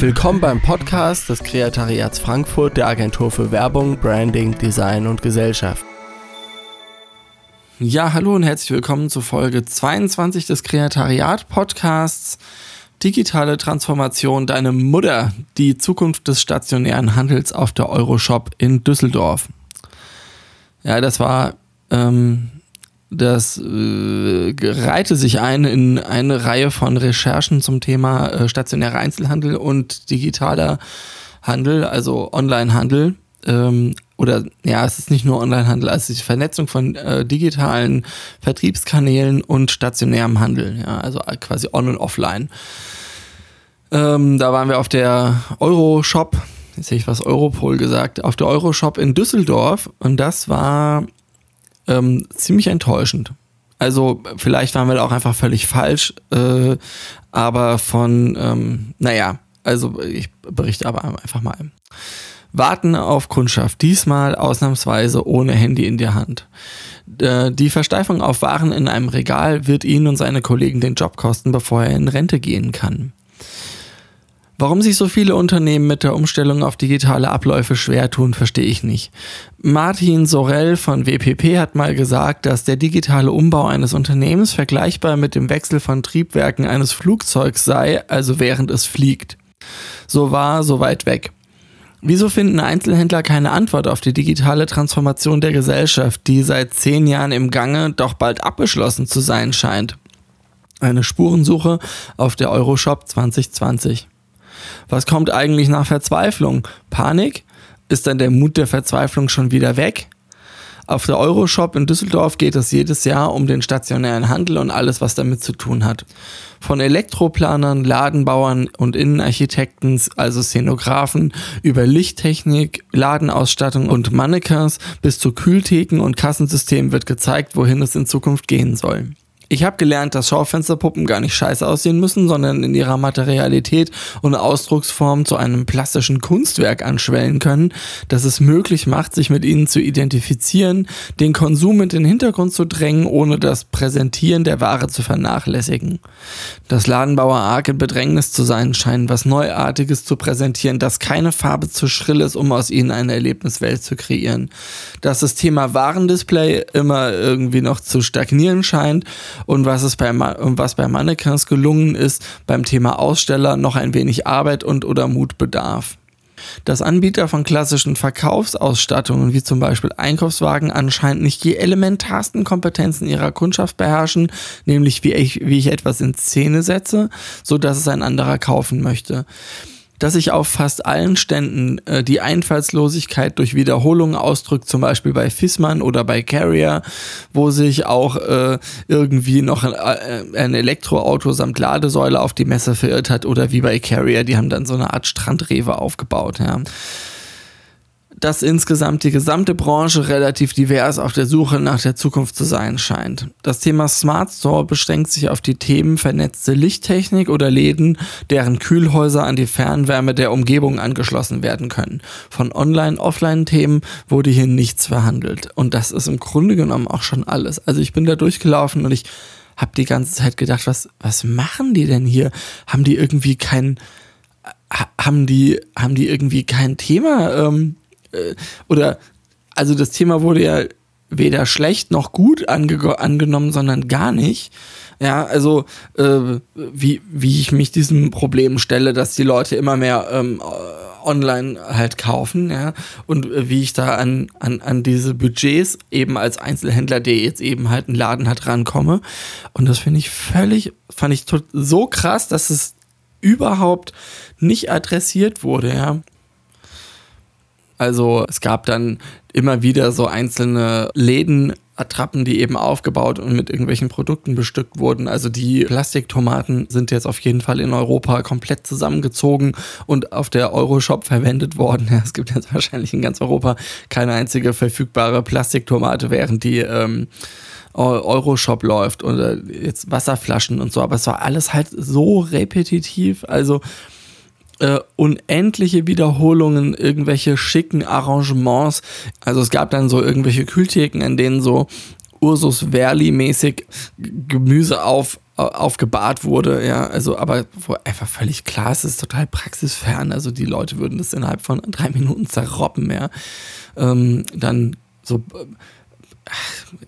Willkommen beim Podcast des Kreatariats Frankfurt der Agentur für Werbung, Branding, Design und Gesellschaft. Ja, hallo und herzlich willkommen zu Folge 22 des Kreatariat Podcasts. Digitale Transformation, deine Mutter, die Zukunft des stationären Handels auf der Euroshop in Düsseldorf. Ja, das war ähm, das äh, reihte sich ein in eine Reihe von Recherchen zum Thema äh, stationärer Einzelhandel und digitaler Handel, also Onlinehandel. Ähm, oder ja, es ist nicht nur Onlinehandel, es ist die Vernetzung von äh, digitalen Vertriebskanälen und stationärem Handel, ja, also quasi on und offline. Ähm, da waren wir auf der Euroshop, jetzt sehe ich was Europol gesagt, auf der Euroshop in Düsseldorf und das war ähm, ziemlich enttäuschend. Also vielleicht waren wir da auch einfach völlig falsch, äh, aber von, ähm, naja, also ich berichte aber einfach mal. Warten auf Kundschaft, diesmal ausnahmsweise ohne Handy in der Hand. Äh, die Versteifung auf Waren in einem Regal wird ihn und seine Kollegen den Job kosten, bevor er in Rente gehen kann. Warum sich so viele Unternehmen mit der Umstellung auf digitale Abläufe schwer tun, verstehe ich nicht. Martin Sorel von WPP hat mal gesagt, dass der digitale Umbau eines Unternehmens vergleichbar mit dem Wechsel von Triebwerken eines Flugzeugs sei, also während es fliegt. So war, so weit weg. Wieso finden Einzelhändler keine Antwort auf die digitale Transformation der Gesellschaft, die seit zehn Jahren im Gange doch bald abgeschlossen zu sein scheint? Eine Spurensuche auf der Euroshop 2020. Was kommt eigentlich nach Verzweiflung? Panik? Ist dann der Mut der Verzweiflung schon wieder weg? Auf der Euroshop in Düsseldorf geht es jedes Jahr um den stationären Handel und alles, was damit zu tun hat. Von Elektroplanern, Ladenbauern und Innenarchitekten, also Szenografen, über Lichttechnik, Ladenausstattung und Mannequins bis zu Kühltheken und Kassensystemen wird gezeigt, wohin es in Zukunft gehen soll. Ich habe gelernt, dass Schaufensterpuppen gar nicht scheiße aussehen müssen, sondern in ihrer Materialität und Ausdrucksform zu einem plastischen Kunstwerk anschwellen können, das es möglich macht, sich mit ihnen zu identifizieren, den Konsum in den Hintergrund zu drängen, ohne das Präsentieren der Ware zu vernachlässigen. Dass Ladenbauer arg in Bedrängnis zu sein scheinen, was Neuartiges zu präsentieren, dass keine Farbe zu schrill ist, um aus ihnen eine Erlebniswelt zu kreieren. Dass das Thema Warendisplay immer irgendwie noch zu stagnieren scheint und was es bei, was bei Mannequins gelungen ist, beim Thema Aussteller noch ein wenig Arbeit und oder Mut bedarf. Dass Anbieter von klassischen Verkaufsausstattungen wie zum Beispiel Einkaufswagen anscheinend nicht die elementarsten Kompetenzen ihrer Kundschaft beherrschen, nämlich wie ich, wie ich etwas in Szene setze, so dass es ein anderer kaufen möchte dass sich auf fast allen Ständen äh, die Einfallslosigkeit durch Wiederholungen ausdrückt, zum Beispiel bei Fissmann oder bei Carrier, wo sich auch äh, irgendwie noch ein, äh, ein Elektroauto samt Ladesäule auf die Messe verirrt hat oder wie bei Carrier, die haben dann so eine Art Strandrewe aufgebaut. Ja dass insgesamt die gesamte Branche relativ divers auf der Suche nach der Zukunft zu sein scheint. Das Thema Smart Store beschränkt sich auf die Themen vernetzte Lichttechnik oder Läden, deren Kühlhäuser an die Fernwärme der Umgebung angeschlossen werden können. Von Online-Offline-Themen wurde hier nichts verhandelt. Und das ist im Grunde genommen auch schon alles. Also ich bin da durchgelaufen und ich habe die ganze Zeit gedacht, was, was machen die denn hier? Haben die irgendwie kein, haben die, haben die irgendwie kein Thema? Ähm, äh, oder also das Thema wurde ja weder schlecht noch gut ange angenommen, sondern gar nicht. Ja, also äh, wie, wie ich mich diesem Problem stelle, dass die Leute immer mehr ähm, online halt kaufen, ja, und äh, wie ich da an, an, an diese Budgets eben als Einzelhändler, der jetzt eben halt einen Laden hat, rankomme. Und das finde ich völlig, fand ich so krass, dass es überhaupt nicht adressiert wurde, ja. Also es gab dann immer wieder so einzelne Läden, Attrappen, die eben aufgebaut und mit irgendwelchen Produkten bestückt wurden. Also die Plastiktomaten sind jetzt auf jeden Fall in Europa komplett zusammengezogen und auf der Euroshop verwendet worden. Ja, es gibt jetzt wahrscheinlich in ganz Europa keine einzige verfügbare Plastiktomate, während die ähm, Euroshop läuft oder jetzt Wasserflaschen und so. Aber es war alles halt so repetitiv. Also äh, unendliche Wiederholungen, irgendwelche schicken Arrangements. Also es gab dann so irgendwelche Kühltheken, in denen so Ursus Verli-mäßig Gemüse auf aufgebahrt wurde, ja, also aber wo einfach völlig klar ist, es ist total praxisfern, also die Leute würden das innerhalb von drei Minuten zerroppen, ja, ähm, dann so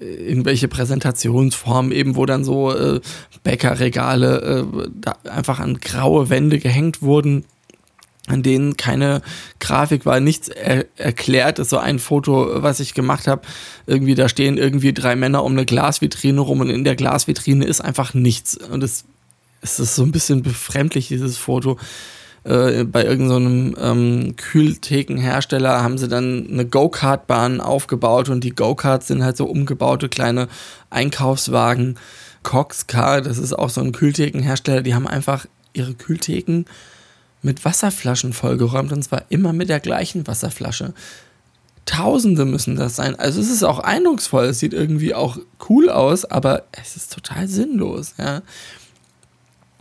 äh, irgendwelche Präsentationsformen eben, wo dann so äh, Bäckerregale äh, einfach an graue Wände gehängt wurden, an denen keine Grafik war, nichts er erklärt. Das ist so ein Foto, was ich gemacht habe. Irgendwie, da stehen irgendwie drei Männer um eine Glasvitrine rum und in der Glasvitrine ist einfach nichts. Und es, es ist so ein bisschen befremdlich, dieses Foto. Äh, bei irgendeinem so ähm, Kühlthekenhersteller haben sie dann eine Go-Kart-Bahn aufgebaut und die Go-Karts sind halt so umgebaute kleine Einkaufswagen. Cox Car, das ist auch so ein Kühlthekenhersteller, die haben einfach ihre Kühltheken mit Wasserflaschen vollgeräumt und zwar immer mit der gleichen Wasserflasche. Tausende müssen das sein. Also es ist auch eindrucksvoll, es sieht irgendwie auch cool aus, aber es ist total sinnlos, ja.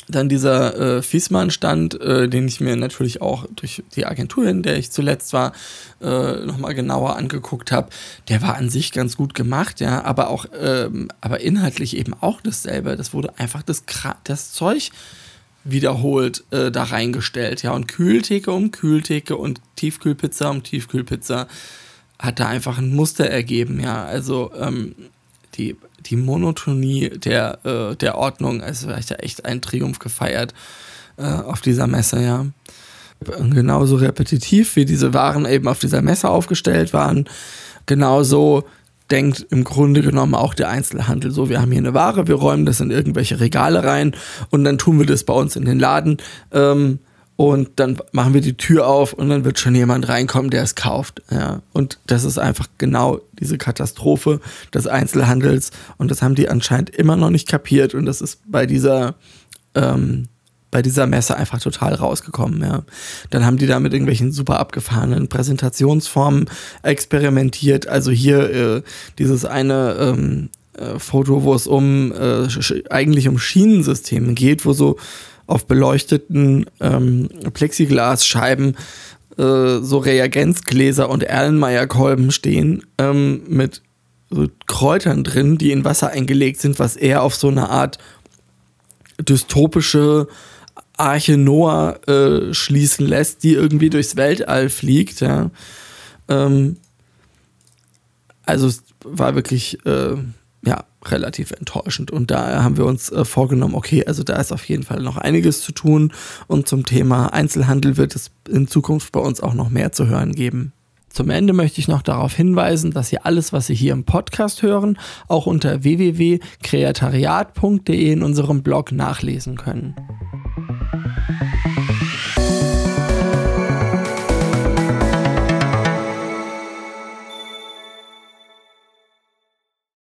Dann dieser äh, Fiesmann-Stand, äh, den ich mir natürlich auch durch die Agentur, in der ich zuletzt war, äh, nochmal genauer angeguckt habe, der war an sich ganz gut gemacht, ja, aber auch, ähm, aber inhaltlich eben auch dasselbe. Das wurde einfach das, das Zeug wiederholt äh, da reingestellt. Ja, und Kühltheke um Kühltheke und Tiefkühlpizza um Tiefkühlpizza hat da einfach ein Muster ergeben. Ja, also ähm, die, die Monotonie der, äh, der Ordnung, also habe ich da echt einen Triumph gefeiert äh, auf dieser Messe, ja. Genauso repetitiv, wie diese Waren eben auf dieser Messe aufgestellt waren, genauso denkt im Grunde genommen auch der Einzelhandel so, wir haben hier eine Ware, wir räumen das in irgendwelche Regale rein und dann tun wir das bei uns in den Laden ähm, und dann machen wir die Tür auf und dann wird schon jemand reinkommen, der es kauft. Ja. Und das ist einfach genau diese Katastrophe des Einzelhandels und das haben die anscheinend immer noch nicht kapiert und das ist bei dieser ähm, bei dieser Messe einfach total rausgekommen, ja. Dann haben die da mit irgendwelchen super abgefahrenen Präsentationsformen experimentiert. Also hier äh, dieses eine ähm, äh, Foto, wo es um äh, eigentlich um Schienensysteme geht, wo so auf beleuchteten ähm, Plexiglasscheiben äh, so Reagenzgläser und Erlenmeyer-Kolben stehen ähm, mit so Kräutern drin, die in Wasser eingelegt sind, was eher auf so eine Art dystopische Arche Noah äh, schließen lässt, die irgendwie durchs Weltall fliegt. Ja. Ähm, also es war wirklich äh, ja, relativ enttäuschend. Und da haben wir uns äh, vorgenommen, okay, also da ist auf jeden Fall noch einiges zu tun. Und zum Thema Einzelhandel wird es in Zukunft bei uns auch noch mehr zu hören geben. Zum Ende möchte ich noch darauf hinweisen, dass Sie alles, was Sie hier im Podcast hören, auch unter www.kreatariat.de in unserem Blog nachlesen können.